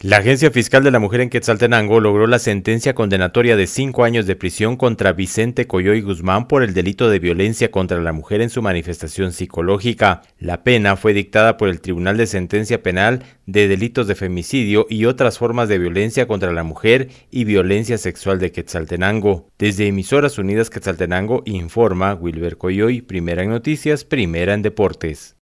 La Agencia Fiscal de la Mujer en Quetzaltenango logró la sentencia condenatoria de cinco años de prisión contra Vicente Coyoy Guzmán por el delito de violencia contra la mujer en su manifestación psicológica. La pena fue dictada por el Tribunal de Sentencia Penal de Delitos de Femicidio y otras formas de violencia contra la mujer y violencia sexual de Quetzaltenango. Desde Emisoras Unidas Quetzaltenango informa Wilber Coyoy, primera en noticias, primera en deportes.